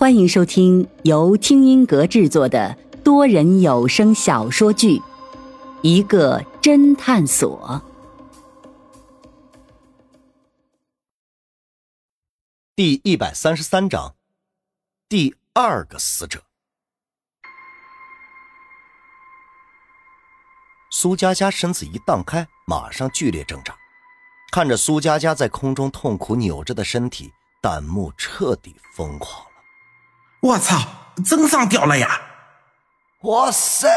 欢迎收听由听音阁制作的多人有声小说剧《一个侦探所》第一百三十三章，第二个死者。苏佳佳身子一荡开，马上剧烈挣扎。看着苏佳佳在空中痛苦扭着的身体，弹幕彻底疯狂。我操，真上吊了呀！哇塞，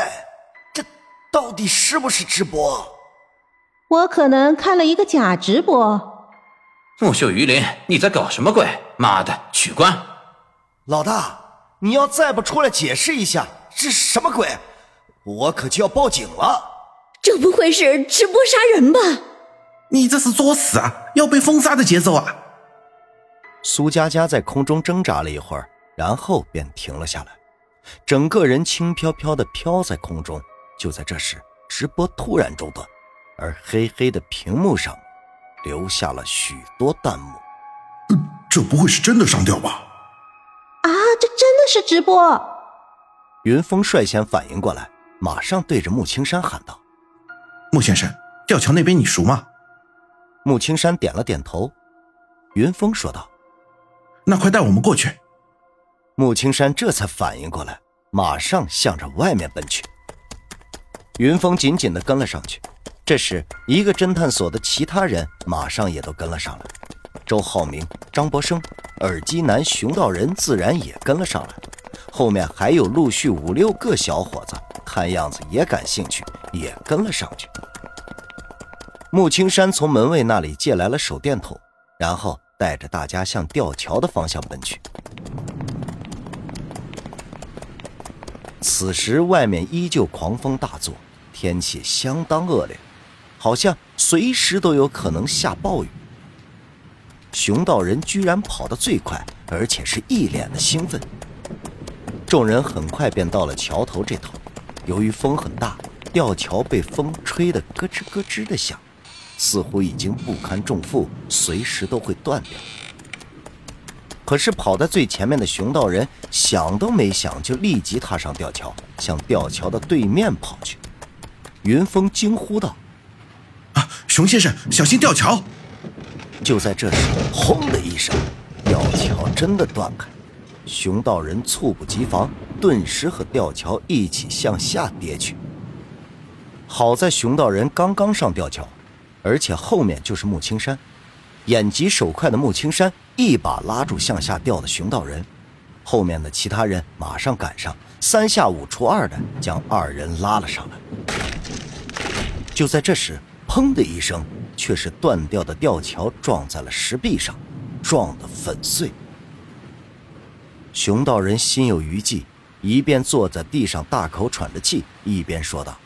这到底是不是直播？我可能看了一个假直播。木秀于林，你在搞什么鬼？妈的，取关！老大，你要再不出来解释一下，这是什么鬼？我可就要报警了！这不会是直播杀人吧？你这是作死啊！要被封杀的节奏啊！苏佳佳在空中挣扎了一会儿，然后便停了下来，整个人轻飘飘的飘在空中。就在这时，直播突然中断，而黑黑的屏幕上留下了许多弹幕。这不会是真的上吊吧？啊，这真的是直播！云峰率先反应过来，马上对着穆青山喊道：“穆先生，吊桥那边你熟吗？”穆青山点了点头，云峰说道：“那快带我们过去。”穆青山这才反应过来，马上向着外面奔去。云峰紧紧地跟了上去。这时，一个侦探所的其他人马上也都跟了上来。周浩明、张博生、耳机男、熊道人自然也跟了上来。后面还有陆续五六个小伙子，看样子也感兴趣，也跟了上去。穆青山从门卫那里借来了手电筒，然后带着大家向吊桥的方向奔去。此时外面依旧狂风大作，天气相当恶劣，好像随时都有可能下暴雨。熊道人居然跑得最快，而且是一脸的兴奋。众人很快便到了桥头这头，由于风很大，吊桥被风吹得咯吱咯吱的响。似乎已经不堪重负，随时都会断掉。可是跑在最前面的熊道人想都没想，就立即踏上吊桥，向吊桥的对面跑去。云峰惊呼道：“啊，熊先生，小心吊桥！”就在这时，轰的一声，吊桥真的断开。熊道人猝不及防，顿时和吊桥一起向下跌去。好在熊道人刚刚上吊桥。而且后面就是木青山，眼疾手快的穆青山一把拉住向下掉的熊道人，后面的其他人马上赶上，三下五除二的将二人拉了上来。就在这时，砰的一声，却是断掉的吊桥撞在了石壁上，撞得粉碎。熊道人心有余悸，一边坐在地上大口喘着气，一边说道：“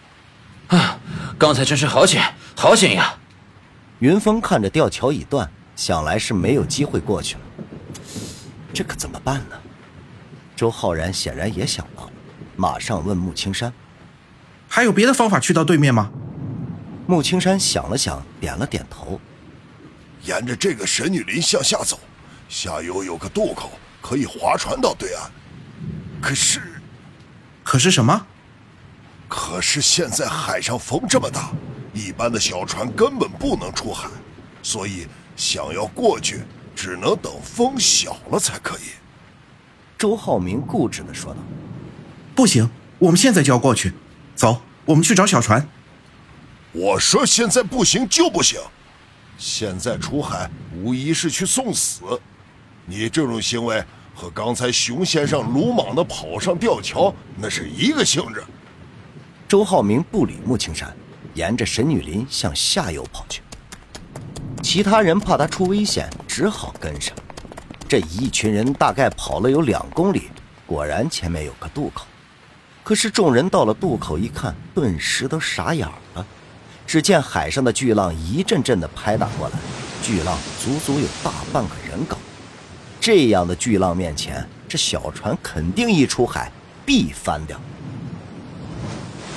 啊，刚才真是好险，好险呀！”云峰看着吊桥已断，想来是没有机会过去了。这可怎么办呢？周浩然显然也想到了，马上问穆青山：“还有别的方法去到对面吗？”穆青山想了想，点了点头：“沿着这个神女林向下走，下游有个渡口，可以划船到对岸。可是，可是什么？可是现在海上风这么大。”一般的小船根本不能出海，所以想要过去，只能等风小了才可以。周浩明固执的说道：“不行，我们现在就要过去。走，我们去找小船。”我说：“现在不行就不行，现在出海无疑是去送死。你这种行为和刚才熊先生鲁莽的跑上吊桥那是一个性质。”周浩明不理穆青山。沿着神女林向下游跑去，其他人怕他出危险，只好跟上。这一群人大概跑了有两公里，果然前面有个渡口。可是众人到了渡口一看，顿时都傻眼了。只见海上的巨浪一阵阵的拍打过来，巨浪足足有大半个人高。这样的巨浪面前，这小船肯定一出海必翻掉。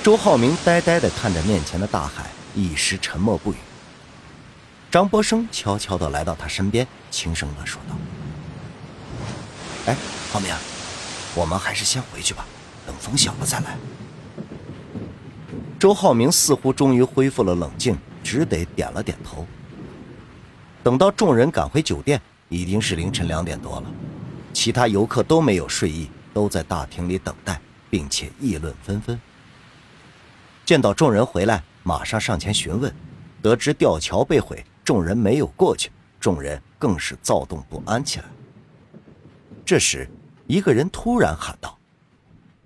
周浩明呆呆地看着面前的大海，一时沉默不语。张博生悄悄地来到他身边，轻声地说道：“哎，浩明，我们还是先回去吧，等风小了再来。周浩明似乎终于恢复了冷静，只得点了点头。等到众人赶回酒店，已经是凌晨两点多了，其他游客都没有睡意，都在大厅里等待，并且议论纷纷。见到众人回来，马上上前询问，得知吊桥被毁，众人没有过去，众人更是躁动不安起来。这时，一个人突然喊道：“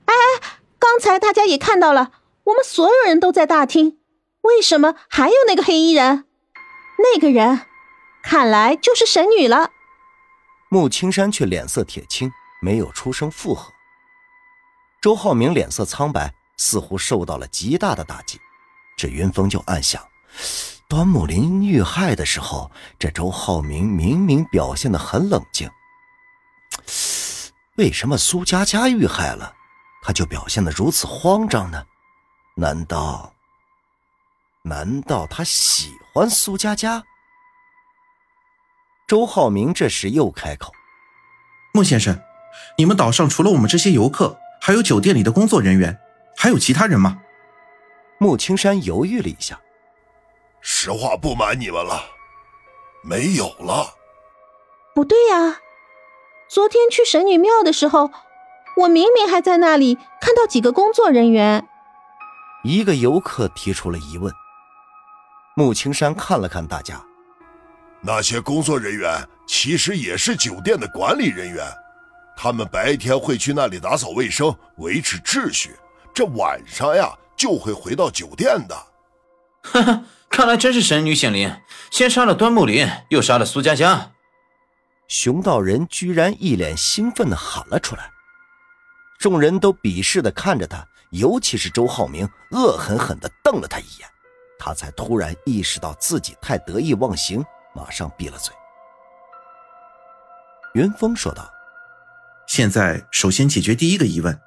哎哎，刚才大家也看到了，我们所有人都在大厅，为什么还有那个黑衣人？那个人，看来就是神女了。”穆青山却脸色铁青，没有出声附和。周浩明脸色苍白，似乎受到了极大的打击。这云峰就暗想：端木林遇害的时候，这周浩明明明表现得很冷静。为什么苏佳佳遇害了，他就表现得如此慌张呢？难道，难道他喜欢苏佳佳？周浩明这时又开口：“孟先生，你们岛上除了我们这些游客，还有酒店里的工作人员，还有其他人吗？”穆青山犹豫了一下：“实话不瞒你们了，没有了。”不对呀。昨天去神女庙的时候，我明明还在那里看到几个工作人员。一个游客提出了疑问。穆青山看了看大家，那些工作人员其实也是酒店的管理人员，他们白天会去那里打扫卫生、维持秩序，这晚上呀就会回到酒店的。哈哈，看来真是神女显灵，先杀了端木林，又杀了苏佳佳。熊道人居然一脸兴奋地喊了出来，众人都鄙视地看着他，尤其是周浩明，恶狠狠地瞪了他一眼，他才突然意识到自己太得意忘形，马上闭了嘴。云峰说道：“现在首先解决第一个疑问，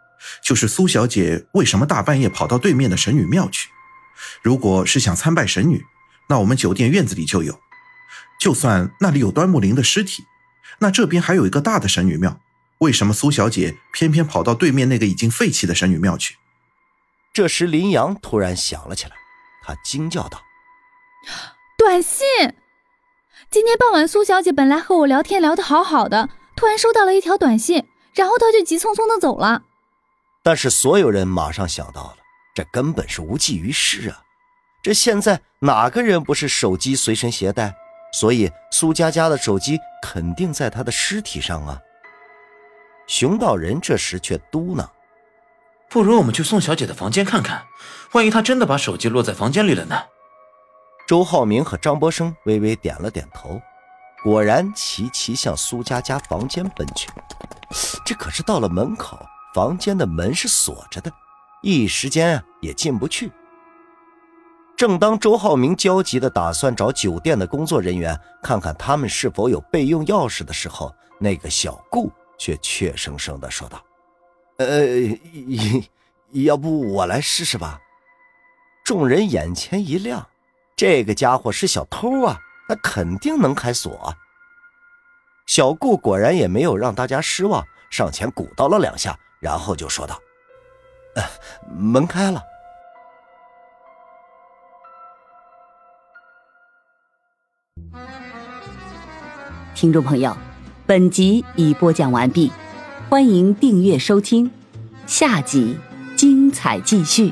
就是苏小姐为什么大半夜跑到对面的神女庙去？如果是想参拜神女，那我们酒店院子里就有，就算那里有端木林的尸体。”那这边还有一个大的神女庙，为什么苏小姐偏偏跑到对面那个已经废弃的神女庙去？这时林阳突然想了起来，他惊叫道：“短信！今天傍晚苏小姐本来和我聊天聊得好好的，突然收到了一条短信，然后她就急匆匆的走了。”但是所有人马上想到了，这根本是无济于事啊！这现在哪个人不是手机随身携带？所以苏佳佳的手机肯定在她的尸体上啊。熊道人这时却嘟囔：“不如我们去宋小姐的房间看看，万一她真的把手机落在房间里了呢？”周浩明和张博生微微点了点头，果然齐齐向苏佳佳房间奔去。这可是到了门口，房间的门是锁着的，一时间也进不去。正当周浩明焦急地打算找酒店的工作人员看看他们是否有备用钥匙的时候，那个小顾却怯生生地说道：“呃，要不我来试试吧？”众人眼前一亮，这个家伙是小偷啊，那肯定能开锁。小顾果然也没有让大家失望，上前鼓捣了两下，然后就说道：“呃，门开了。”听众朋友，本集已播讲完毕，欢迎订阅收听，下集精彩继续。